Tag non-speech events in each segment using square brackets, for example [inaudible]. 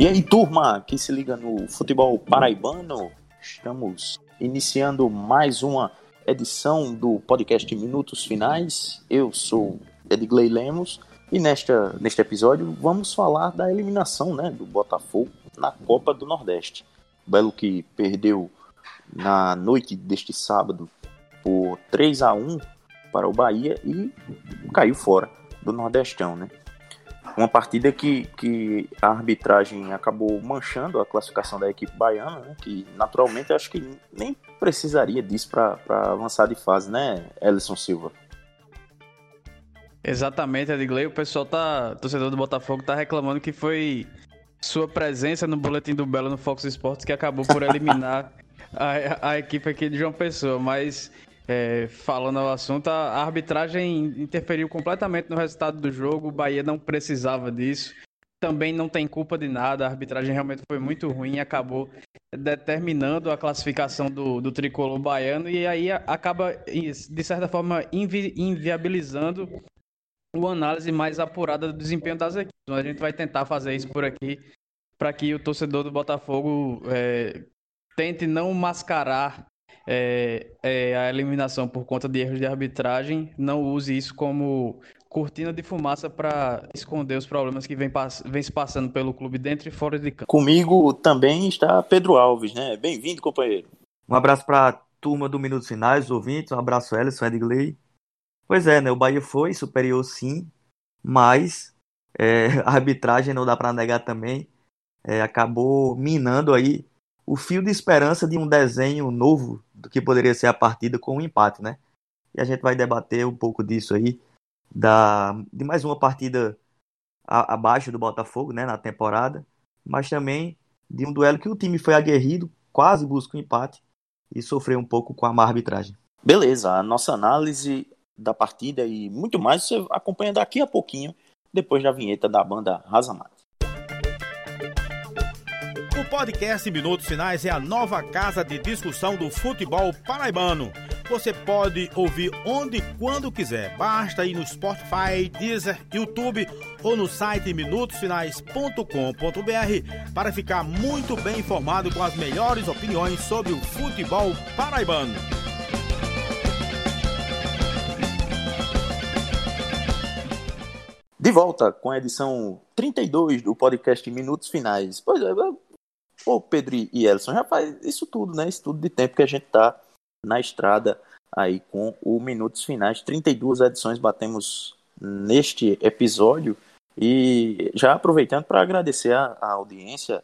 E aí, turma, que se liga no futebol paraibano, estamos iniciando mais uma edição do podcast Minutos Finais. Eu sou Edgley Lemos e nesta, neste episódio vamos falar da eliminação né, do Botafogo na Copa do Nordeste. O Belo que perdeu na noite deste sábado por 3 a 1 para o Bahia e caiu fora do Nordestão, né? Uma partida que, que a arbitragem acabou manchando a classificação da equipe baiana, né? que naturalmente eu acho que nem precisaria disso para avançar de fase, né, Ellison Silva? Exatamente, Edgley. O pessoal tá, torcedor do Botafogo, tá reclamando que foi sua presença no boletim do Belo no Fox Sports que acabou por eliminar [laughs] a, a equipe aqui de João Pessoa, mas é, falando ao assunto, a arbitragem interferiu completamente no resultado do jogo. O Bahia não precisava disso. Também não tem culpa de nada. A arbitragem realmente foi muito ruim e acabou determinando a classificação do, do tricolor baiano e aí acaba, de certa forma, invi inviabilizando uma análise mais apurada do desempenho das equipes. Então, a gente vai tentar fazer isso por aqui para que o torcedor do Botafogo é, tente não mascarar é, é, a eliminação por conta de erros de arbitragem, não use isso como cortina de fumaça para esconder os problemas que vem, vem, se passando pelo clube dentro e fora de campo. Comigo também está Pedro Alves, né? Bem-vindo, companheiro. Um abraço para a turma do Minutos Finais, os ouvintes, um abraço Ellison, Edgley. Pois é, né? O Bahia foi superior sim, mas é, [laughs] a arbitragem não dá para negar também. É, acabou minando aí o fio de esperança de um desenho novo do que poderia ser a partida com um empate, né? E a gente vai debater um pouco disso aí, da, de mais uma partida a, abaixo do Botafogo, né, na temporada, mas também de um duelo que o time foi aguerrido, quase busca um empate e sofreu um pouco com a má arbitragem. Beleza, a nossa análise da partida e muito mais você acompanha daqui a pouquinho, depois da vinheta da banda Razamate. Podcast Minutos Finais é a nova casa de discussão do futebol paraibano. Você pode ouvir onde e quando quiser. Basta ir no Spotify, Deezer, YouTube ou no site minutosfinais.com.br para ficar muito bem informado com as melhores opiniões sobre o futebol paraibano. De volta com a edição 32 do podcast Minutos Finais. Pois é, Ô, Pedro e Elson, já faz isso tudo, né? Isso tudo de tempo que a gente tá na estrada aí com o Minutos Finais. 32 edições batemos neste episódio. E já aproveitando para agradecer a, a audiência.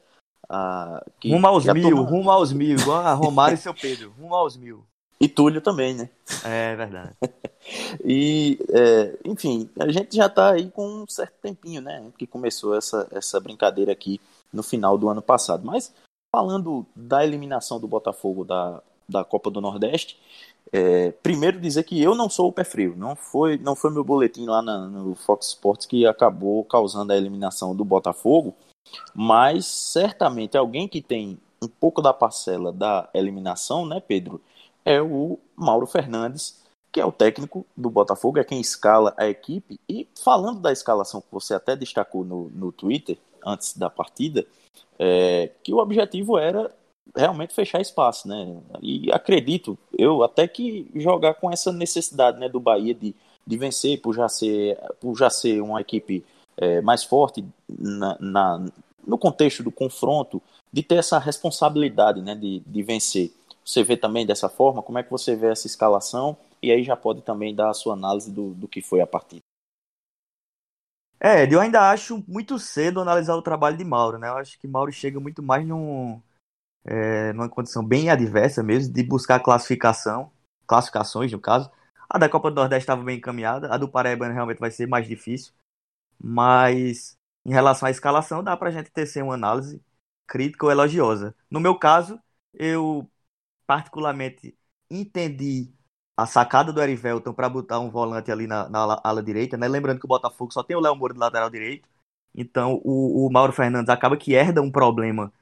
A, que, rumo aos mil, turma... rumo aos mil, igual a Romário e seu Pedro, rumo aos mil. E Túlio também, né? É verdade. [laughs] e, é, enfim, a gente já está aí com um certo tempinho, né? Que começou essa, essa brincadeira aqui no final do ano passado. Mas falando da eliminação do Botafogo da, da Copa do Nordeste, é, primeiro dizer que eu não sou o pé frio, não foi, não foi meu boletim lá na, no Fox Sports que acabou causando a eliminação do Botafogo, mas certamente alguém que tem um pouco da parcela da eliminação, né, Pedro, é o Mauro Fernandes, que é o técnico do Botafogo, é quem escala a equipe. E falando da escalação que você até destacou no, no Twitter, antes da partida, é, que o objetivo era realmente fechar espaço, né? E acredito, eu até que jogar com essa necessidade, né, do Bahia de, de vencer por já ser, por já ser uma equipe é, mais forte na, na, no contexto do confronto, de ter essa responsabilidade, né, de, de vencer. Você vê também dessa forma? Como é que você vê essa escalação? E aí já pode também dar a sua análise do, do que foi a partida. É, eu ainda acho muito cedo analisar o trabalho de Mauro, né? Eu acho que Mauro chega muito mais num, é, numa condição bem adversa mesmo, de buscar classificação, classificações no caso. A da Copa do Nordeste estava bem encaminhada, a do Paraíba realmente vai ser mais difícil, mas em relação à escalação dá pra gente tecer uma análise crítica ou elogiosa. No meu caso, eu particularmente entendi a sacada do Erivelton para botar um volante ali na, na ala, ala, direita, né? Lembrando que o Botafogo só tem o Léo Moura do lateral direito. Então o, o, Mauro Fernandes acaba que herda um problema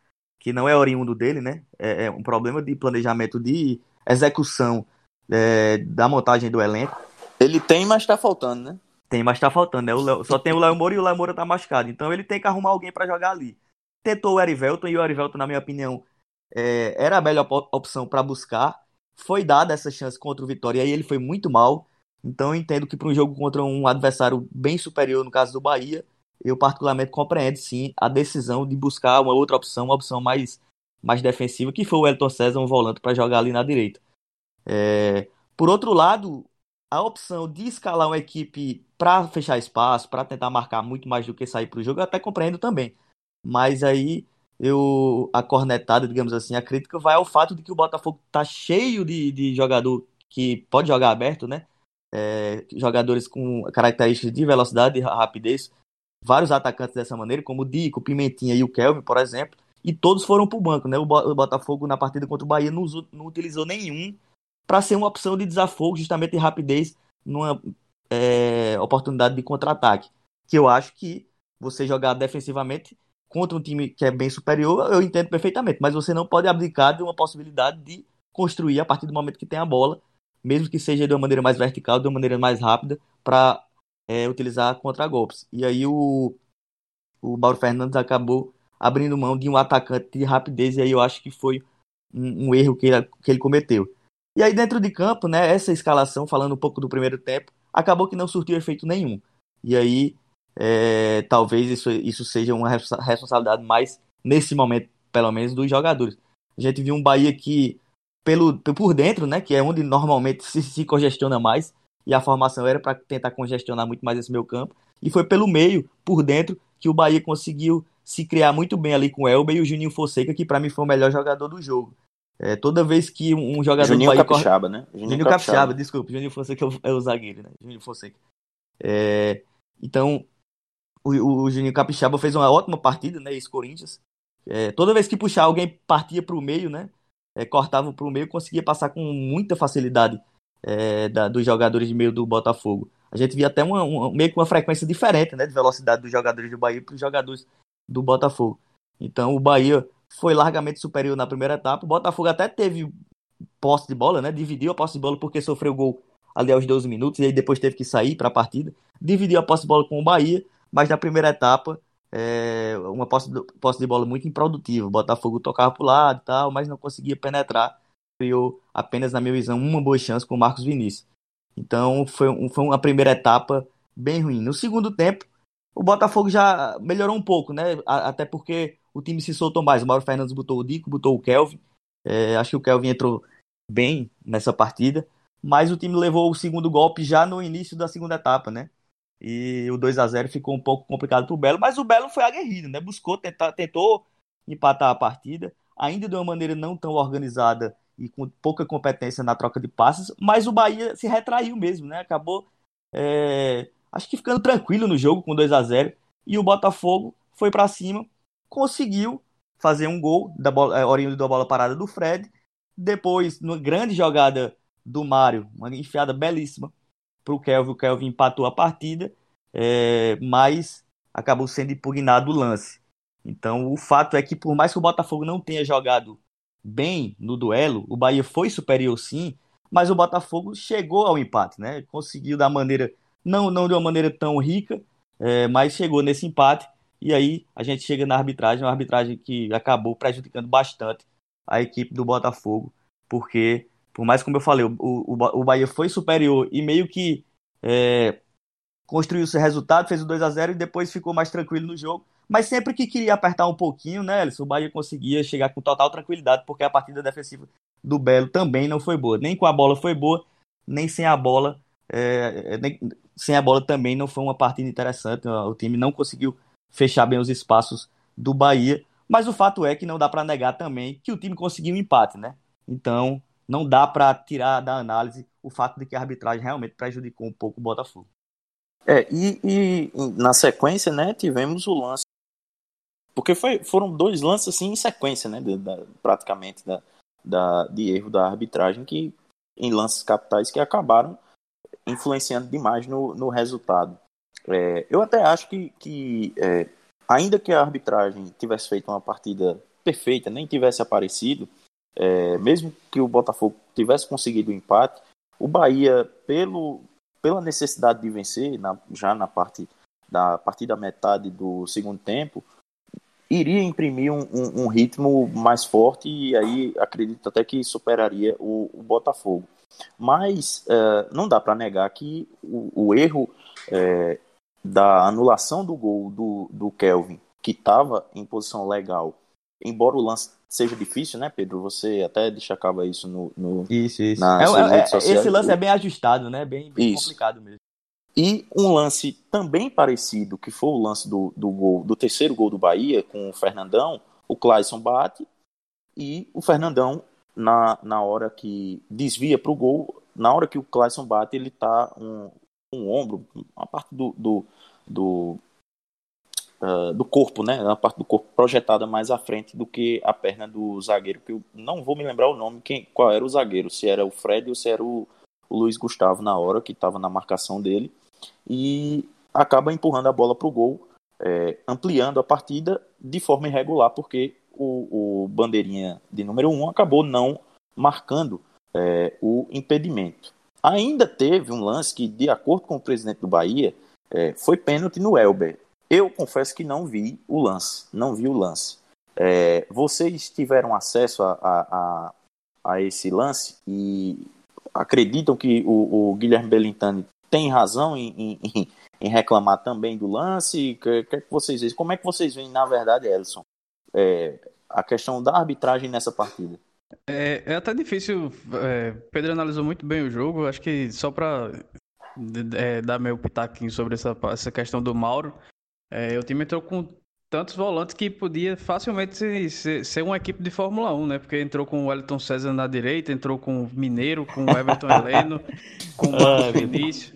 que não é oriundo dele, né? É, é um problema de planejamento de execução é, da montagem do elenco. Ele tem, mas tá faltando, né? Tem, mas tá faltando, né? O Léo, só tem o Léo Moura e o Léo Moura tá machucado. Então ele tem que arrumar alguém para jogar ali. tentou o Erivelton e o Erivelton, na minha opinião, é, era a melhor opção para buscar. Foi dada essa chance contra o Vitória e aí ele foi muito mal. Então eu entendo que para um jogo contra um adversário bem superior, no caso do Bahia, eu particularmente compreendo sim a decisão de buscar uma outra opção, uma opção mais, mais defensiva, que foi o Elton César, um volante, para jogar ali na direita. É, por outro lado, a opção de escalar uma equipe para fechar espaço, para tentar marcar muito mais do que sair para o jogo, eu até compreendo também. Mas aí eu a cornetada, digamos assim, a crítica vai ao fato de que o Botafogo tá cheio de, de jogador que pode jogar aberto, né? É, jogadores com características de velocidade e rapidez, vários atacantes dessa maneira, como o Dico, Pimentinha e o Kelvin, por exemplo, e todos foram para o banco, né? O Botafogo na partida contra o Bahia não, usou, não utilizou nenhum para ser uma opção de desafogo, justamente de rapidez, numa é, oportunidade de contra-ataque. Que eu acho que você jogar defensivamente contra um time que é bem superior, eu entendo perfeitamente, mas você não pode abdicar de uma possibilidade de construir a partir do momento que tem a bola, mesmo que seja de uma maneira mais vertical, de uma maneira mais rápida, para é, utilizar contra-golpes. E aí o, o Mauro Fernandes acabou abrindo mão de um atacante de rapidez, e aí eu acho que foi um, um erro que ele, que ele cometeu. E aí dentro de campo, né, essa escalação, falando um pouco do primeiro tempo, acabou que não surtiu efeito nenhum. E aí é, talvez isso, isso seja uma responsabilidade mais, nesse momento, pelo menos, dos jogadores. A gente viu um Bahia que, pelo, por dentro, né, que é onde normalmente se, se congestiona mais, e a formação era para tentar congestionar muito mais esse meio campo, e foi pelo meio, por dentro, que o Bahia conseguiu se criar muito bem ali com o Elber e o Juninho Fonseca, que para mim foi o melhor jogador do jogo. É, toda vez que um jogador Juninho do Bahia Capixaba, corre... né? Juninho, Juninho Capixaba. Capixaba, desculpa, Juninho Fonseca é o, zagueiro, né? Juninho Fonseca. É, então, o, o Juninho Capixaba fez uma ótima partida, né? Esse Corinthians. É, toda vez que puxar, alguém partia para o meio, né? É, cortava para o meio, conseguia passar com muita facilidade é, da, dos jogadores de meio do Botafogo. A gente via até uma, uma, meio que uma frequência diferente, né? De velocidade dos jogadores do Bahia para os jogadores do Botafogo. Então o Bahia foi largamente superior na primeira etapa. O Botafogo até teve posse de bola, né? Dividiu a posse de bola porque sofreu gol ali aos 12 minutos e aí depois teve que sair para a partida. Dividiu a posse de bola com o Bahia, mas na primeira etapa, é, uma posse, posse de bola muito improdutiva. O Botafogo tocava para o lado e tal, mas não conseguia penetrar. Criou apenas, na minha visão, uma boa chance com o Marcos Vinícius. Então foi, um, foi uma primeira etapa bem ruim. No segundo tempo, o Botafogo já melhorou um pouco, né? Até porque o time se soltou mais. O Mauro Fernandes botou o Dico, botou o Kelvin. É, acho que o Kelvin entrou bem nessa partida. Mas o time levou o segundo golpe já no início da segunda etapa, né? E o 2 a 0 ficou um pouco complicado para o Belo, mas o Belo foi aguerrido, né? Buscou, tentar, tentou empatar a partida, ainda de uma maneira não tão organizada e com pouca competência na troca de passes, mas o Bahia se retraiu mesmo, né? Acabou, é, acho que ficando tranquilo no jogo com 2 a 0 e o Botafogo foi para cima, conseguiu fazer um gol da bola, é, oriundo da bola parada do Fred. Depois, numa grande jogada do Mário, uma enfiada belíssima para o Kelvin. O Kelvin empatou a partida, é, mas acabou sendo impugnado o lance. Então, o fato é que, por mais que o Botafogo não tenha jogado bem no duelo, o Bahia foi superior sim, mas o Botafogo chegou ao empate, né? Conseguiu da maneira, não, não de uma maneira tão rica, é, mas chegou nesse empate. E aí a gente chega na arbitragem, uma arbitragem que acabou prejudicando bastante a equipe do Botafogo, porque por mais como eu falei, o, o, o Bahia foi superior e meio que é, construiu seu resultado, fez o 2 a 0 e depois ficou mais tranquilo no jogo. Mas sempre que queria apertar um pouquinho, né, Alisson, o Bahia conseguia chegar com total tranquilidade, porque a partida defensiva do Belo também não foi boa. Nem com a bola foi boa, nem sem a bola. É, nem, sem a bola também não foi uma partida interessante. O time não conseguiu fechar bem os espaços do Bahia. Mas o fato é que não dá para negar também que o time conseguiu um empate, né? Então, não dá para tirar da análise o fato de que a arbitragem realmente prejudicou um pouco o Botafogo. É, e, e na sequência, né, tivemos o lance. Porque foi, foram dois lances assim em sequência, né, praticamente, da, da, de erro da arbitragem, que em lances capitais que acabaram influenciando demais no, no resultado. É, eu até acho que, que é, ainda que a arbitragem tivesse feito uma partida perfeita, nem tivesse aparecido, é, mesmo que o Botafogo tivesse conseguido o empate, o Bahia, pelo, pela necessidade de vencer, na, já na parte da partir da metade do segundo tempo, iria imprimir um, um, um, ritmo mais forte e aí acredito até que superaria o, o Botafogo. Mas é, não dá para negar que o, o erro é, da anulação do gol do, do Kelvin, que estava em posição legal, embora o lance seja difícil, né, Pedro? Você até destacava isso no. no isso, isso. É, é, esse lance é bem ajustado, né? Bem, bem complicado mesmo. E um lance também parecido, que foi o lance do, do gol, do terceiro gol do Bahia com o Fernandão, o Clayson bate e o Fernandão, na, na hora que desvia para o gol, na hora que o Clayson bate, ele tá um, um ombro, a parte do, do, do, uh, do corpo, né? A parte do corpo projetada mais à frente do que a perna do zagueiro, que eu não vou me lembrar o nome, quem, qual era o zagueiro, se era o Fred ou se era o, o Luiz Gustavo na hora, que estava na marcação dele e acaba empurrando a bola para o gol, é, ampliando a partida de forma irregular, porque o, o bandeirinha de número 1 um acabou não marcando é, o impedimento. Ainda teve um lance que, de acordo com o presidente do Bahia, é, foi pênalti no Elber. Eu confesso que não vi o lance, não vi o lance. É, vocês tiveram acesso a, a, a, a, esse lance e acreditam que o, o Guilherme Bellintani tem razão em, em, em reclamar também do lance? Que, que, que vocês? Como é que vocês veem, na verdade, Elson, é, a questão da arbitragem nessa partida? É, é até difícil. É, Pedro analisou muito bem o jogo. Acho que só para é, dar meu pitaquinho sobre essa, essa questão do Mauro, é, o time entrou com tantos volantes que podia facilmente ser, ser, uma equipe de Fórmula 1, né? Porque entrou com o Wellington César na direita, entrou com o Mineiro, com o Everton [laughs] Heleno, com o Marcos Vinícius.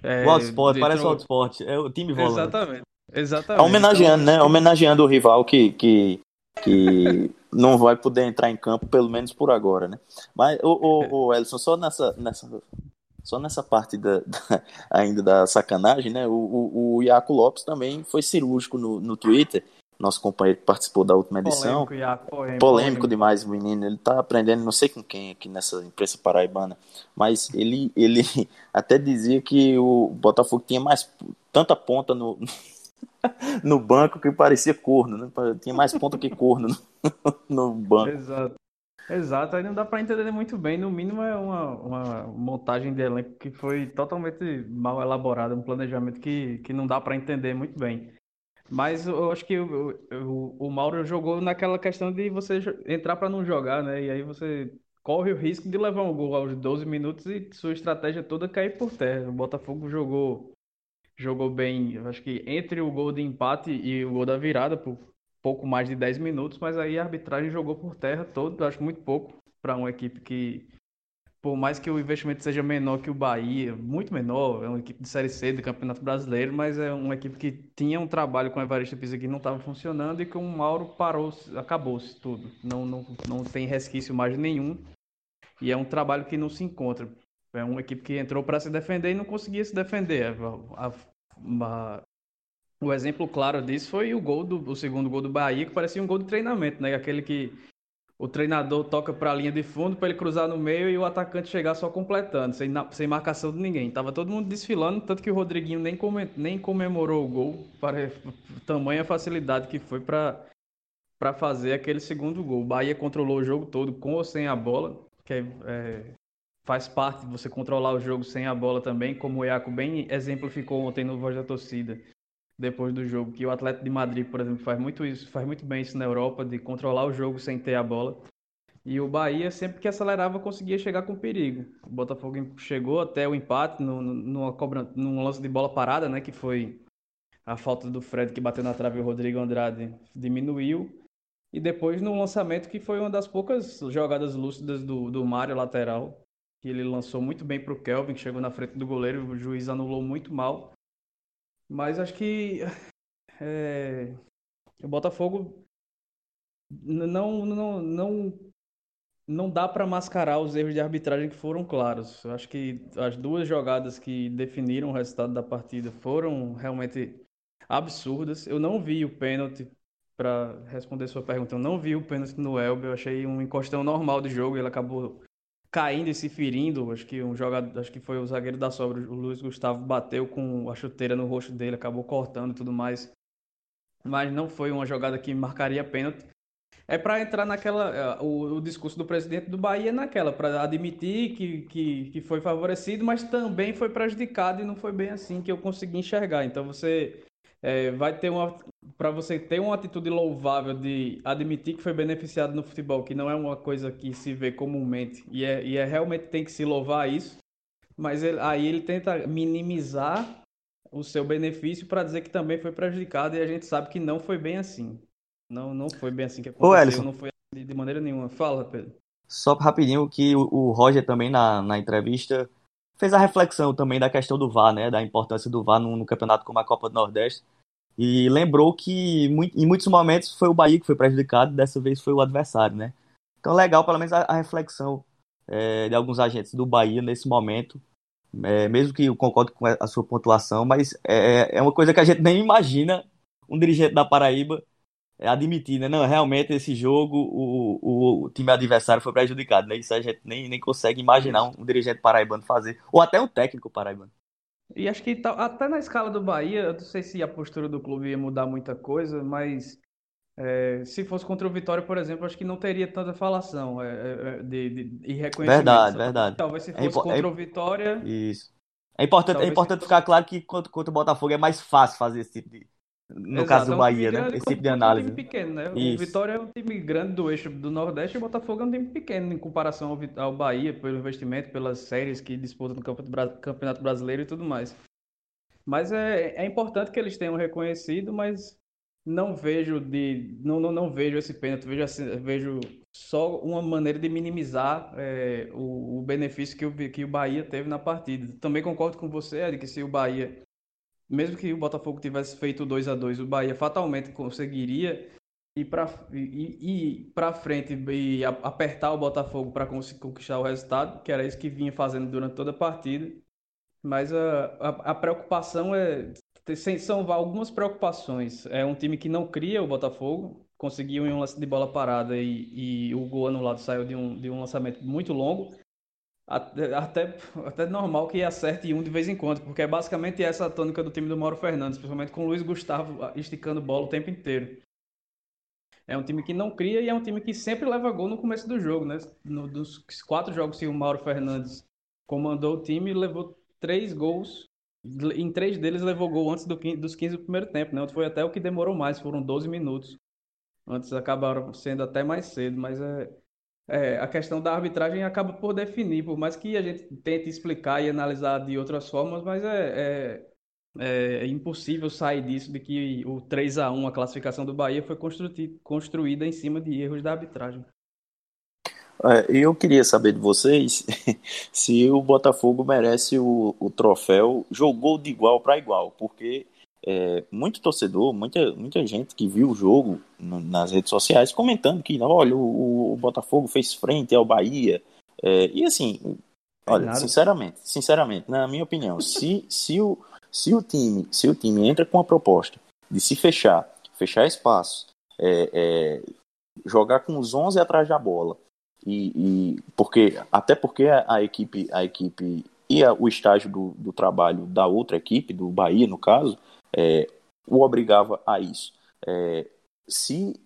É, o Autosport, parece o Autosport. É o time volante. Exatamente. Exatamente. Homenageando, então, né? Homenageando o rival que, que, que não vai poder entrar em campo, pelo menos por agora, né? Mas, o, o, o Elson, só nessa, nessa, só nessa parte da, [laughs] da, ainda da sacanagem, né? O, o, o Iaco Lopes também foi cirúrgico no, no Twitter nosso companheiro que participou da última edição. Polêmico, Iaco, polêmico, polêmico demais o menino. Ele tá aprendendo não sei com quem aqui nessa imprensa paraibana. Mas ele, ele [laughs] até dizia que o Botafogo tinha mais tanta ponta no, [laughs] no banco que parecia corno, né? Tinha mais ponta que corno no, no banco. Exato. Exato, aí não dá para entender muito bem. No mínimo é uma, uma montagem de elenco que foi totalmente mal elaborada, um planejamento que, que não dá para entender muito bem. Mas eu acho que o, o, o Mauro jogou naquela questão de você entrar para não jogar, né? E aí você corre o risco de levar um gol aos 12 minutos e sua estratégia toda cair por terra. O Botafogo jogou jogou bem, acho que entre o gol de empate e o gol da virada por pouco mais de 10 minutos, mas aí a arbitragem jogou por terra todo, acho muito pouco para uma equipe que por mais que o investimento seja menor que o Bahia, muito menor, é uma equipe de Série C do Campeonato Brasileiro, mas é uma equipe que tinha um trabalho com o Evaristo Pisa que não estava funcionando e com o Mauro parou, acabou-se tudo. Não, não, não tem resquício mais nenhum e é um trabalho que não se encontra. É uma equipe que entrou para se defender e não conseguia se defender. A, a, a, o exemplo claro disso foi o gol do o segundo gol do Bahia, que parecia um gol de treinamento, né? Aquele que o treinador toca para a linha de fundo para ele cruzar no meio e o atacante chegar só completando, sem, sem marcação de ninguém. Tava todo mundo desfilando, tanto que o Rodriguinho nem, nem comemorou o gol, para tamanha facilidade que foi para para fazer aquele segundo gol. O Bahia controlou o jogo todo com ou sem a bola, que é, é, faz parte de você controlar o jogo sem a bola também, como o Iaco bem exemplificou ontem no Voz da Torcida depois do jogo, que o Atlético de Madrid, por exemplo, faz muito isso, faz muito bem isso na Europa, de controlar o jogo sem ter a bola. E o Bahia, sempre que acelerava, conseguia chegar com perigo. O Botafogo chegou até o empate no, numa cobra, num lance de bola parada, né? Que foi a falta do Fred que bateu na trave e o Rodrigo Andrade diminuiu. E depois no lançamento, que foi uma das poucas jogadas lúcidas do, do Mário lateral, que ele lançou muito bem para o Kelvin, que chegou na frente do goleiro, o juiz anulou muito mal. Mas acho que é, o Botafogo não, não, não, não dá para mascarar os erros de arbitragem que foram claros. Eu acho que as duas jogadas que definiram o resultado da partida foram realmente absurdas. Eu não vi o pênalti para responder sua pergunta. Eu não vi o pênalti no Elber. Eu achei um encostão normal de jogo. Ele acabou caindo e se ferindo. Acho que um jogador, acho que foi o zagueiro da sobra, o Luiz Gustavo bateu com a chuteira no rosto dele, acabou cortando e tudo mais. mas não foi uma jogada que marcaria pênalti. É para entrar naquela. É, o, o, discurso do presidente do Bahia naquela, para admitir que, que, que foi favorecido, mas também foi prejudicado e não foi bem assim que eu consegui enxergar. Então você é, vai ter uma. Para você ter uma atitude louvável de admitir que foi beneficiado no futebol, que não é uma coisa que se vê comumente, e é, e é realmente tem que se louvar isso, mas ele, aí ele tenta minimizar o seu benefício para dizer que também foi prejudicado e a gente sabe que não foi bem assim. Não, não foi bem assim que aconteceu, Ô, Ellison. não foi de, de maneira nenhuma. Fala, Pedro. Só rapidinho que o, o Roger também na, na entrevista fez a reflexão também da questão do VAR, né, da importância do VAR no, no campeonato como a Copa do Nordeste. E lembrou que em muitos momentos foi o Bahia que foi prejudicado, dessa vez foi o adversário, né? Então legal pelo menos a, a reflexão é, de alguns agentes do Bahia nesse momento é, mesmo que eu concorde com a sua pontuação, mas é, é uma coisa que a gente nem imagina um dirigente da Paraíba admitir, né? Não, realmente esse jogo o, o, time adversário foi prejudicado, né? Isso a gente nem, nem consegue imaginar um dirigente paraibano fazer, ou até um técnico paraibano. E acho que tá, até na escala do Bahia, eu não sei se a postura do clube ia mudar muita coisa, mas é, se fosse contra o Vitória, por exemplo, acho que não teria tanta falação é, é, é de, de, de reconhecimento. Verdade, verdade. Talvez se é fosse contra o Vitória. Isso. É importante, é importante ficar claro que contra, contra o Botafogo é mais fácil fazer esse tipo de. No Exato, caso do Bahia, né? Esse tipo de análise. É um time pequeno, né? Isso. O Vitória é um time grande do eixo do Nordeste e o Botafogo é um time pequeno em comparação ao, ao Bahia, pelo investimento, pelas séries que disputam no Campeonato Brasileiro e tudo mais. Mas é, é importante que eles tenham reconhecido, mas não vejo de não, não, não vejo esse pênalti vejo assim, vejo só uma maneira de minimizar é, o, o, benefício que o, que o Bahia teve na partida também concordo com você Ed, que se o Bahia mesmo que o Botafogo tivesse feito 2 a 2 o Bahia fatalmente conseguiria ir para frente e apertar o Botafogo para conquistar o resultado que era isso que vinha fazendo durante toda a partida mas a, a, a preocupação é são algumas preocupações. É um time que não cria o Botafogo, conseguiu em um lance de bola parada e, e o gol anulado saiu de um, de um lançamento muito longo. Até, até, normal que acerte um de vez em quando, porque é basicamente essa a tônica do time do Mauro Fernandes, principalmente com o Luiz Gustavo esticando bola o tempo inteiro. É um time que não cria e é um time que sempre leva gol no começo do jogo, né? No, dos quatro jogos que o Mauro Fernandes comandou o time, levou três gols em três deles levou gol antes do, dos 15 do primeiro tempo, né? Foi até o que demorou mais, foram 12 minutos. Antes acabaram sendo até mais cedo, mas é, é, a questão da arbitragem acaba por definir, por mais que a gente tente explicar e analisar de outras formas, mas é, é, é impossível sair disso de que o 3 a 1 a classificação do Bahia, foi construída em cima de erros da arbitragem. É, eu queria saber de vocês [laughs] se o Botafogo merece o, o troféu jogou de igual para igual, porque é, muito torcedor, muita, muita gente que viu o jogo nas redes sociais comentando que, olha, o, o Botafogo fez frente ao Bahia. É, e assim, olha, sinceramente, sinceramente, na minha opinião, se, se, o, se, o time, se o time entra com a proposta de se fechar, fechar espaço, é, é jogar com os 11 atrás da bola, e, e porque até porque a, a, equipe a equipe e a, o estágio do, do trabalho da outra equipe do Bahia no caso é, o obrigava a isso. É, se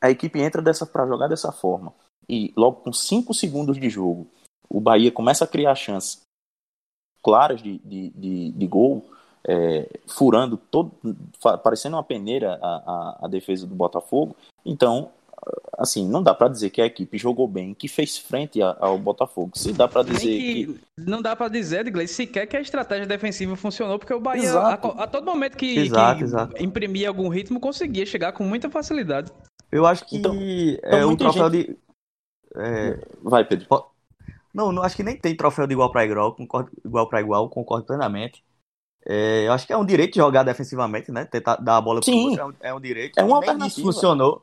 a equipe entra dessa para jogar dessa forma e logo com cinco segundos de jogo o Bahia começa a criar chances claras de, de, de, de gol é, furando todo parecendo uma peneira a, a, a defesa do Botafogo então assim, não dá para dizer que a equipe jogou bem, que fez frente ao Botafogo. Se dá para dizer que, que, não dá para dizer, Edgley, sequer que a estratégia defensiva funcionou, porque o Bahia a, a, todo momento que, exato, que exato. imprimia algum ritmo conseguia chegar com muita facilidade. Eu acho que então, é então um troféu gente... de é... Vai, Pedro. Não, não, acho que nem tem troféu de igual para igual, concordo, igual para igual, concordo plenamente. É, eu acho que é um direito de jogar defensivamente, né? Tentar dar a bola para o outro é um, é um direito. É uma alternativa. funcionou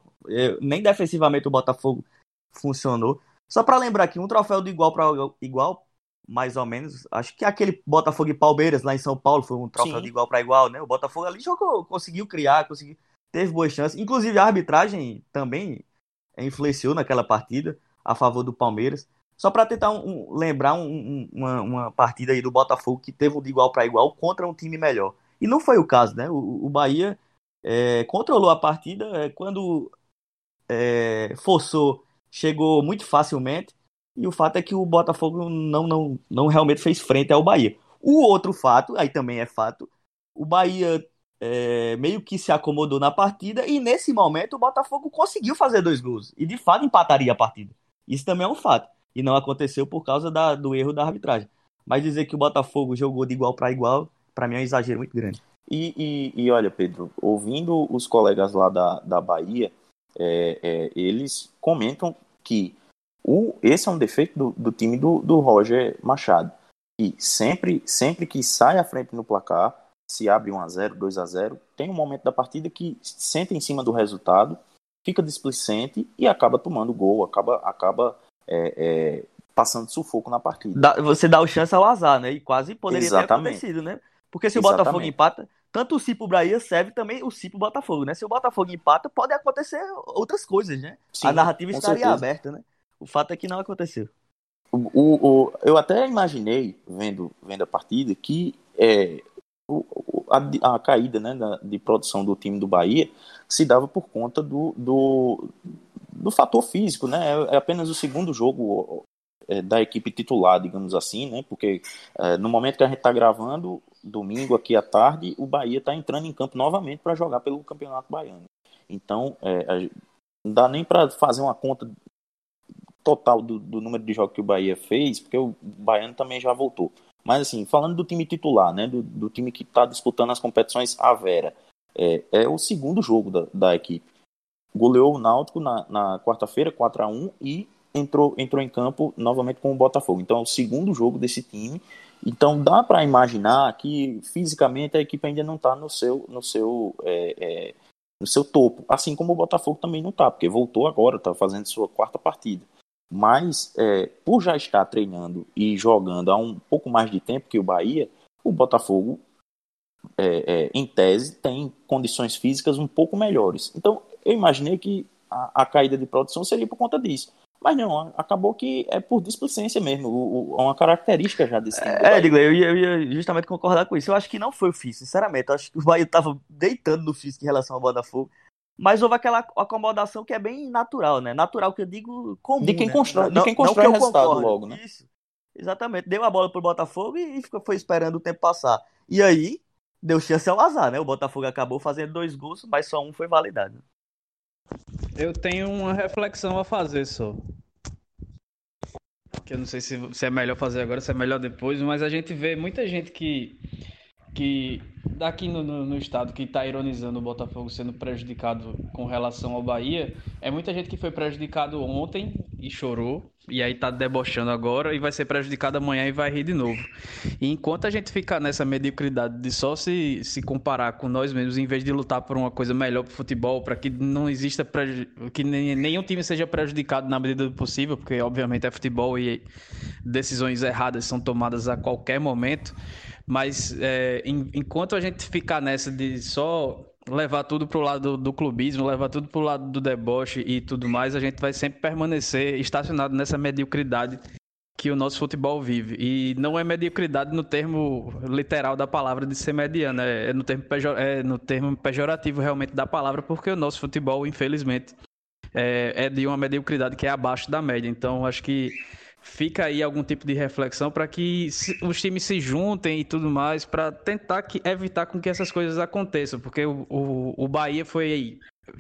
nem defensivamente o Botafogo funcionou. Só para lembrar aqui, um troféu de igual para igual, mais ou menos. Acho que aquele Botafogo e Palmeiras lá em São Paulo foi um troféu Sim. de igual para igual, né? O Botafogo ali jogou, conseguiu criar, conseguiu, teve boas chances. Inclusive a arbitragem também influenciou naquela partida a favor do Palmeiras. Só para tentar um, um, lembrar um, uma, uma, partida aí do Botafogo que teve um de igual para igual contra um time melhor. E não foi o caso, né? O, o Bahia é, controlou a partida, é, quando é, forçou, chegou muito facilmente. E o fato é que o Botafogo não, não, não realmente fez frente ao Bahia. O outro fato, aí também é fato, o Bahia é, meio que se acomodou na partida e nesse momento o Botafogo conseguiu fazer dois gols e de fato empataria a partida. Isso também é um fato e não aconteceu por causa da, do erro da arbitragem. Mas dizer que o Botafogo jogou de igual para igual, para mim é um exagero muito grande. E, e, e, olha, Pedro, ouvindo os colegas lá da, da Bahia, é, é, eles comentam que o, esse é um defeito do, do time do, do Roger Machado. E sempre, sempre que sai à frente no placar, se abre 1 a 0 2 a 0 tem um momento da partida que senta em cima do resultado, fica displicente e acaba tomando gol, acaba, acaba é, é, passando sufoco na partida. Dá, você dá o chance ao azar, né? E quase poderia Exatamente. ter acontecido, né? Porque se Exatamente. o Botafogo empata, tanto o Cipo Bahia serve também o Cipo Botafogo, né? Se o Botafogo empata, pode acontecer outras coisas, né? Sim, a narrativa estaria certeza. aberta, né? O fato é que não aconteceu. O, o, o, eu até imaginei, vendo, vendo a partida, que é, a, a, caída né, da, de produção do time do Bahia se dava por conta do, do, do fator físico, né? É, é apenas o segundo jogo é, da equipe titular, digamos assim, né? Porque é, no momento que a gente está gravando, domingo aqui à tarde, o Bahia está entrando em campo novamente para jogar pelo Campeonato Baiano. Então, é, não dá nem para fazer uma conta total do, do, número de jogos que o Bahia fez, porque o Baiano também já voltou. Mas assim, falando do time titular, né, do, do time que está disputando as competições à Vera, é, é o segundo jogo da, da equipe. Goleou o Náutico na, na quarta-feira, 4 a 1 e entrou, entrou em campo novamente com o Botafogo. Então é o segundo jogo desse time. Então dá para imaginar que fisicamente a equipe ainda não está no seu, no seu é, é, no seu topo, assim como o Botafogo também não está, porque voltou agora, está fazendo sua quarta partida. Mas, é, por já estar treinando e jogando há um pouco mais de tempo que o Bahia, o Botafogo, é, é, em tese, tem condições físicas um pouco melhores. Então, eu imaginei que a, a, caída de produção seria por conta disso. Mas não, acabou que é por displicência mesmo, é uma característica já desse time. É, Digley, eu, eu ia justamente concordar com isso. Eu acho que não foi o físico, sinceramente. Eu acho que o Bahia estava deitando no físico em relação ao Botafogo. Mas houve aquela acomodação que é bem natural, né? Natural que eu digo comum. De quem né? constrói, não, de quem constrói o resultado concordo. logo, né? Isso. Exatamente. Deu a bola pro Botafogo e foi esperando o tempo passar. E aí, deu chance ao azar, né? O Botafogo acabou fazendo dois gols, mas só um foi validado. Eu tenho uma reflexão a fazer só. Que eu não sei se, se é melhor fazer agora, se é melhor depois, mas a gente vê muita gente que que daqui no, no, no, estado que está ironizando o Botafogo sendo prejudicado com relação ao Bahia, é muita gente que foi prejudicado ontem e chorou, e aí está debochando agora e vai ser prejudicado amanhã e vai rir de novo. E enquanto a gente ficar nessa mediocridade de só se, se comparar com nós mesmos, em vez de lutar por uma coisa melhor para o futebol, para que não exista que nenhum time seja prejudicado na medida do possível, porque obviamente é futebol e decisões erradas são tomadas a qualquer momento mas é, em, enquanto a gente ficar nessa de só levar tudo pro lado do, clubismo, levar tudo pro lado do deboche e tudo mais, a gente vai sempre permanecer estacionado nessa mediocridade que o nosso futebol vive. E não é mediocridade no termo literal da palavra de ser mediano, é, é no, termo pejor, é no termo pejorativo realmente da palavra, porque o nosso futebol, infelizmente, é, é de uma mediocridade que é abaixo da média. Então, acho que fica aí algum tipo de reflexão para que os times se juntem e tudo mais para tentar que, evitar com que essas coisas aconteçam, porque o, o, o Bahia foi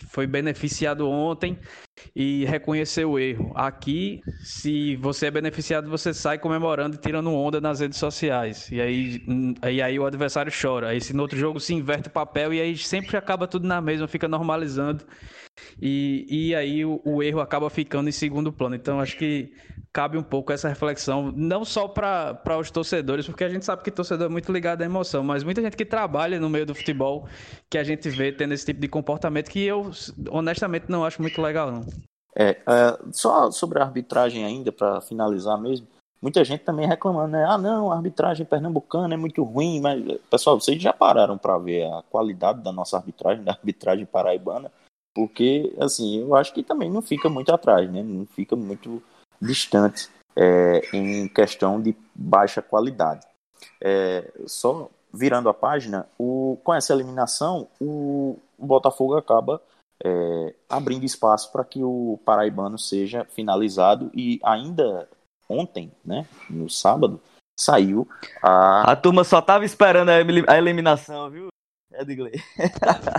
foi beneficiado ontem e reconheceu o erro. Aqui, se você é beneficiado, você sai comemorando e tirando onda nas redes sociais. E aí, e aí o adversário chora. Aí se no outro jogo se inverte o papel e aí sempre acaba tudo na mesma, fica normalizando. E, e aí o, o erro acaba ficando em segundo plano. Então acho que cabe um pouco essa reflexão, não só para os torcedores, porque a gente sabe que torcedor é muito ligado à emoção, mas muita gente que trabalha no meio do futebol, que a gente vê tendo esse tipo de comportamento, que eu honestamente não acho muito legal, não. É, é só sobre a arbitragem ainda, para finalizar mesmo, muita gente também reclamando, né? Ah, não, a arbitragem pernambucana é muito ruim, mas, pessoal, vocês já pararam para ver a qualidade da nossa arbitragem, da arbitragem paraibana? Porque, assim, eu acho que também não fica muito atrás, né? Não fica muito distante é, em questão de baixa qualidade. É, só virando a página, o, com essa eliminação, o, Botafogo acaba é, abrindo espaço para que o Paraibano seja finalizado e ainda ontem, né, no sábado, saiu a. A turma só tava esperando a eliminação, viu? Edgley.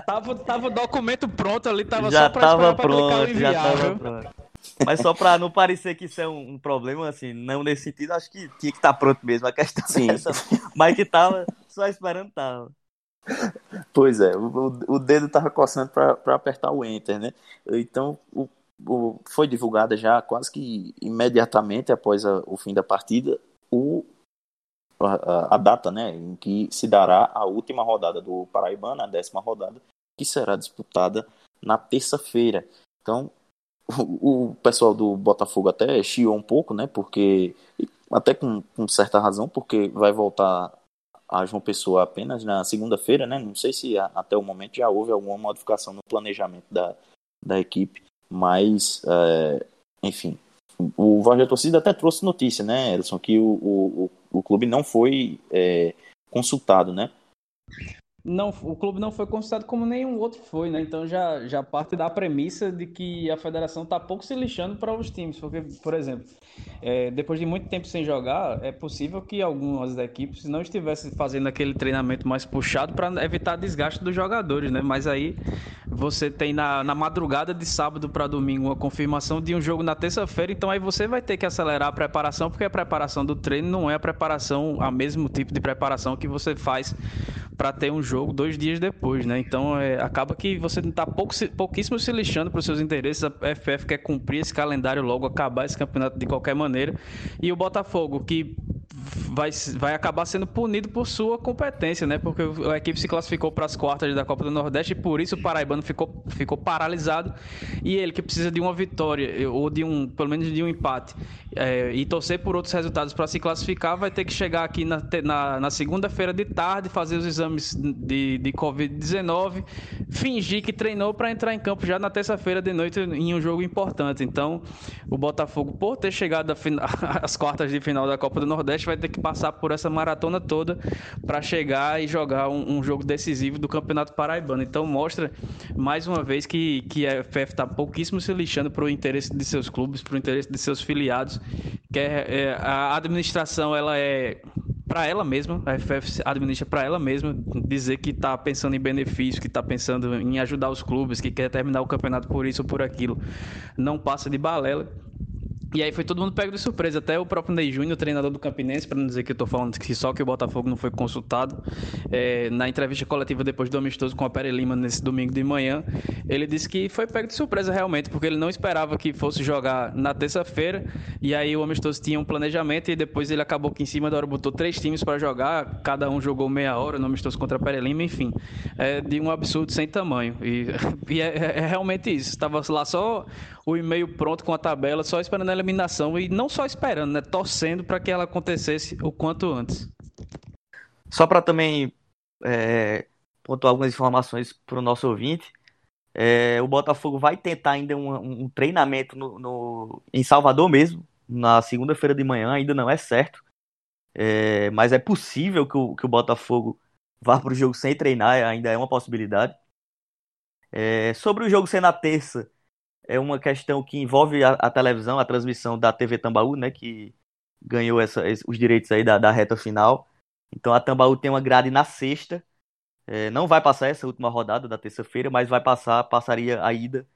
tava, tava o documento pronto ali, tava já só pra tava esperar pronto, pra enviar, já tava viu? pronto. Mas só pra não parecer que isso é um, um problema, assim, não nesse sentido, acho que tinha que estar tá pronto mesmo a questão Sim. dessa. Mas que tava, só esperando tava. Pois é, o, o dedo tava coçando para apertar o enter, né? Então, o, o, foi divulgada já quase que imediatamente após a, o fim da partida a, a, data né, em que se dará a última rodada do Paraibana, a décima rodada, que será disputada na terça-feira. Então, o, o, pessoal do Botafogo até chiou um pouco, né? Porque, até com, com certa razão, porque vai voltar a João Pessoa apenas na segunda-feira, né? Não sei se até o momento já houve alguma modificação no planejamento da, da equipe, mas, é, enfim, o da Torcida até trouxe notícia, né, Edson, que o, o, o clube não foi é, consultado, né? Não, o clube não foi consultado como nenhum outro foi, né? Então já, já parte da premissa de que a federação está pouco se lixando para os times. Porque, por exemplo, é, depois de muito tempo sem jogar, é possível que algumas equipes não estivessem fazendo aquele treinamento mais puxado para evitar desgaste dos jogadores, né? Mas aí você tem na, na madrugada de sábado para domingo uma confirmação de um jogo na terça-feira, então aí você vai ter que acelerar a preparação, porque a preparação do treino não é a preparação, a mesmo tipo de preparação que você faz para ter um jogo dois dias depois, né? Então é, acaba que você está pouquíssimo se lixando para os seus interesses. A FF quer cumprir esse calendário logo, acabar esse campeonato de qualquer maneira. E o Botafogo, que vai, vai acabar sendo punido por sua competência, né? Porque a equipe se classificou para as quartas da Copa do Nordeste e por isso o Paraibano ficou, ficou paralisado. E ele que precisa de uma vitória ou de um, pelo menos de um empate é, e torcer por outros resultados para se classificar, vai ter que chegar aqui na, na, na segunda-feira de tarde, fazer os exames de, de Covid-19, fingir que treinou para entrar em campo já na terça-feira de noite em um jogo importante. Então, o Botafogo, por ter chegado [laughs] às quartas de final da Copa do Nordeste, vai ter que passar por essa maratona toda para chegar e jogar um, um, jogo decisivo do Campeonato Paraibano. Então, mostra mais uma vez que, que a FF está pouquíssimo se lixando para o interesse de seus clubes, para o interesse de seus filiados. Que é, é, a administração ela é para ela mesma, a FF administra para ela mesma, dizer que está pensando em benefício, que está pensando em ajudar os clubes, que quer terminar o campeonato por isso ou por aquilo, não passa de balela. E aí foi todo mundo pego de surpresa, até o próprio Ney Júnior, treinador do Campinense, para não dizer que eu tô falando que só que o Botafogo não foi consultado, é, na entrevista coletiva depois do amistoso com a Pere Lima nesse domingo de manhã, ele disse que foi pego de surpresa realmente, porque ele não esperava que fosse jogar na terça-feira, e aí o amistoso tinha um planejamento e depois ele acabou que em cima da hora botou três times para jogar, cada um jogou meia hora no amistoso contra a Pere Lima, enfim, é de um absurdo sem tamanho. E, [laughs] e é, é, é realmente isso, estava lá só o e-mail pronto com a tabela, só esperando a eliminação e não só esperando, né? Torcendo para que ela acontecesse o quanto antes. Só para também é, pontuar algumas informações para o nosso ouvinte, é, o Botafogo vai tentar ainda um, um treinamento no, no, em Salvador mesmo, na segunda-feira de manhã, ainda não é certo. É, mas é possível que o, que o Botafogo vá para o jogo sem treinar, ainda é uma possibilidade. É, sobre o jogo ser na terça, é uma questão que envolve a, a, televisão, a transmissão da TV Tambaú, né, que ganhou essa, os direitos aí da, da, reta final. Então a Tambaú tem uma grade na sexta, é, não vai passar essa última rodada da terça-feira, mas vai passar, passaria a ida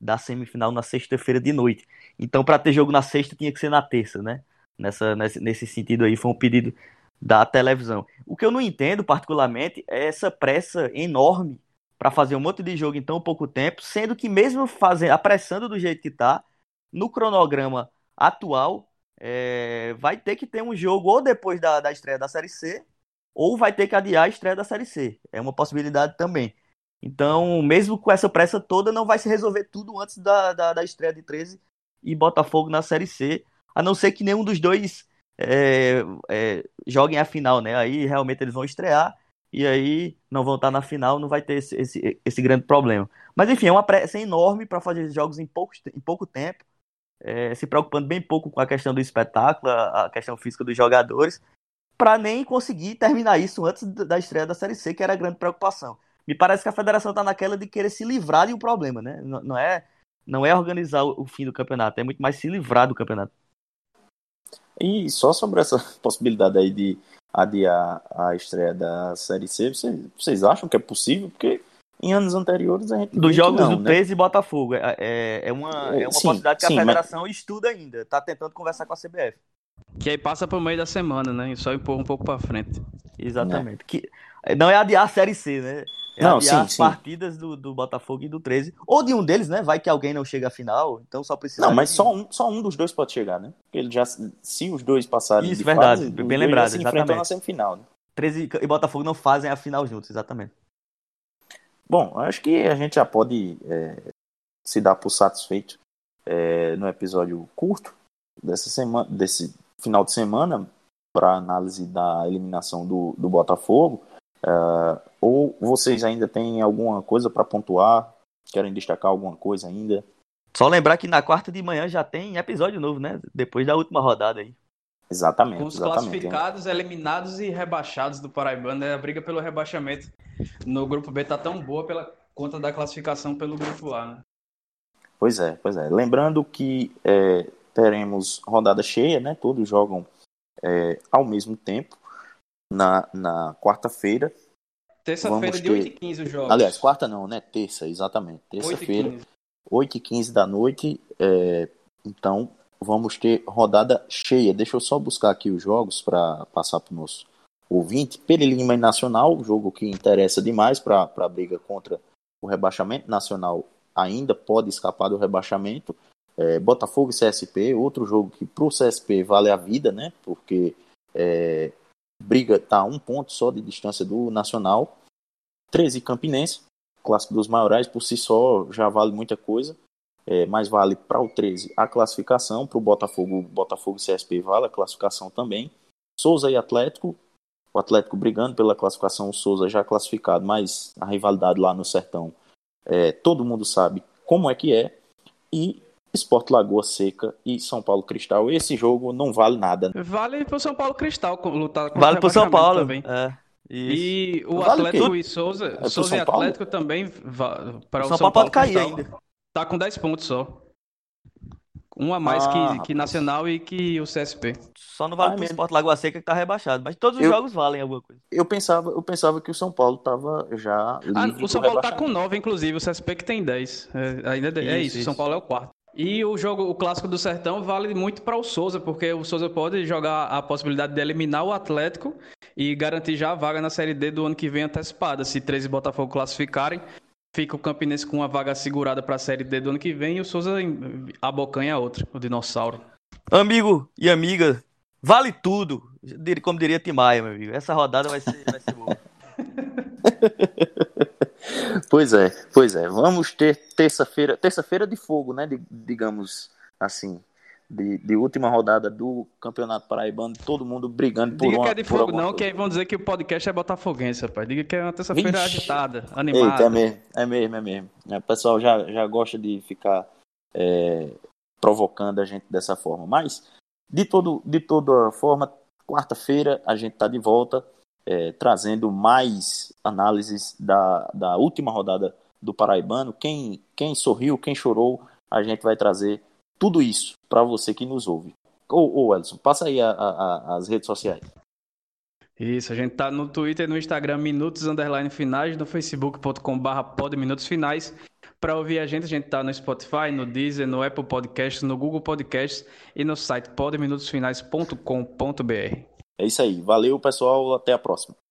da semifinal na sexta-feira de noite. Então para ter jogo na sexta tinha que ser na terça, né? Nessa, nesse, nesse sentido aí foi um pedido da televisão. O que eu não entendo particularmente é essa pressa enorme para fazer um monte de jogo em tão pouco tempo, sendo que mesmo fazendo, apressando do jeito que está, no cronograma atual, é, vai ter que ter um jogo ou depois da, da estreia da Série C, ou vai ter que adiar a estreia da Série C. É uma possibilidade também. Então, mesmo com essa pressa toda, não vai se resolver tudo antes da, da, da estreia de 13 e Botafogo na Série C, a não ser que nenhum dos dois é, é, joguem a final, né? Aí realmente eles vão estrear e aí não vão estar na final, não vai ter esse, esse, esse grande problema. Mas enfim, é uma pressa enorme para fazer jogos em pouco, em pouco tempo, é, se preocupando bem pouco com a questão do espetáculo, a questão física dos jogadores. para nem conseguir terminar isso antes da estreia da Série C, que era a grande preocupação. Me parece que a federação está naquela de querer se livrar de um problema, né? Não, não é, não é organizar o, fim do campeonato, é muito mais se livrar do campeonato. E só sobre essa [laughs] possibilidade aí de adiar a estreia da Série C, vocês, vocês acham que é possível? Porque em anos anteriores a gente. Dos jogos não, do né? 13 e Botafogo. É, é, é uma, é uma sim, possibilidade que sim, a federação mas... estuda ainda. Está tentando conversar com a CBF. Que aí passa pro meio da semana, né? E só empurra um pouco para frente. Exatamente. Não. Que, não é adiar a Série C, né? É não, sim, as sim. partidas do, do Botafogo e do 13. Ou de um deles, né? Vai que alguém não chega à final, então só precisa. Não, mas só um, só um dos dois pode chegar, né? Porque ele já, se os dois passarem. Isso, verdade. Fase, bem lembrado. Se exatamente. na semifinal. Né? 13 e Botafogo não fazem a final juntos, exatamente. Bom, acho que a gente já pode é, se dar por satisfeito é, no episódio curto dessa semana, desse final de semana para análise da eliminação do, do Botafogo. Uh, ou vocês ainda têm alguma coisa para pontuar? Querem destacar alguma coisa ainda? Só lembrar que na quarta de manhã já tem episódio novo, né? Depois da última rodada aí. Exatamente. Com os exatamente, classificados, é. eliminados e rebaixados do Paraibano. Né? A briga pelo rebaixamento no grupo B tá tão boa pela conta da classificação pelo grupo A, né? Pois é, pois é. Lembrando que é, teremos rodada cheia, né? Todos jogam é, ao mesmo tempo na, na quarta-feira. Terça-feira de 8h15 os jogos. Aliás, quarta não, né? Terça, exatamente. Terça-feira, 8h15 da noite. É, então, vamos ter rodada cheia. Deixa eu só buscar aqui os jogos para passar para o nosso ouvinte. Perilima e Nacional, jogo que interessa demais para a briga contra o rebaixamento. Nacional ainda pode escapar do rebaixamento. É, Botafogo e CSP, outro jogo que para o CSP vale a vida, né? Porque é, briga está a um ponto só de distância do Nacional. 13 Campinense, clássico dos maiorais, por si só já vale muita coisa. É, mas vale para o 13 a classificação, para o Botafogo, Botafogo CSP vale a classificação também. Souza e Atlético, o Atlético brigando pela classificação, o Souza já classificado, mas a rivalidade lá no Sertão, é, todo mundo sabe como é que é. E Esporte Lagoa Seca e São Paulo Cristal. Esse jogo não vale nada. Vale pro São Paulo Cristal lutar contra Vale pro São Paulo também. É, e o vale Atlético e Souza, é Souza e Atlético também para o, São, São Paulo, pode cair Cristal, ainda. Tá com 10 pontos só. Um a mais ah, que, que Nacional e que o CSP. Só não vale ah, pro Sport Lagoa Seca que tá rebaixado, mas todos os eu, jogos valem alguma coisa. Eu pensava, eu pensava que o São Paulo tava já ah, O São Paulo tá com 9, inclusive, o CSP que tem 10. É, ainda é isso, isso, São Paulo é o quarto. E o jogo, o clássico do Sertão vale muito para o Souza, porque o Souza pode jogar a possibilidade de eliminar o Atlético e garantir já a vaga na Série D do ano que vem antecipada. Se 13 Botafogo classificarem, fica o Campinense com uma vaga segurada para a Série D do ano que vem e o Souza abocanha a outra, o dinossauro. Amigo e amiga, vale tudo, como diria Timaya, meu amigo. Essa rodada vai ser, vai ser boa. [laughs] pois é, pois é. Vamos ter terça-feira, terça-feira de fogo, né? De, digamos assim, de, de, última rodada do Campeonato Paraibano, todo mundo brigando por Diga uma, que é de fogo não, coisa. que aí vão dizer que o podcast é botafoguense, rapaz. Diga que é uma terça-feira agitada, animada. Eita, é mesmo, é mesmo, é mesmo. O pessoal já, já gosta de ficar é, provocando a gente dessa forma. Mas, de, todo, de toda forma, quarta-feira a gente está de volta é, trazendo mais análises da, da última rodada do Paraibano. Quem, quem sorriu, quem chorou, a gente vai trazer tudo isso para você que nos ouve. Ô, ô Elson, passa aí a, a, as redes sociais. Isso, a gente tá no Twitter e no Instagram, Minutos Underline Finais, no Facebook.com barra Pod Minutos Finais. Para ouvir a gente, a gente tá no Spotify, no Deezer, no Apple Podcasts, no Google Podcasts e no site podminutosfinais.com.br. É isso aí. Valeu, pessoal. Até a próxima.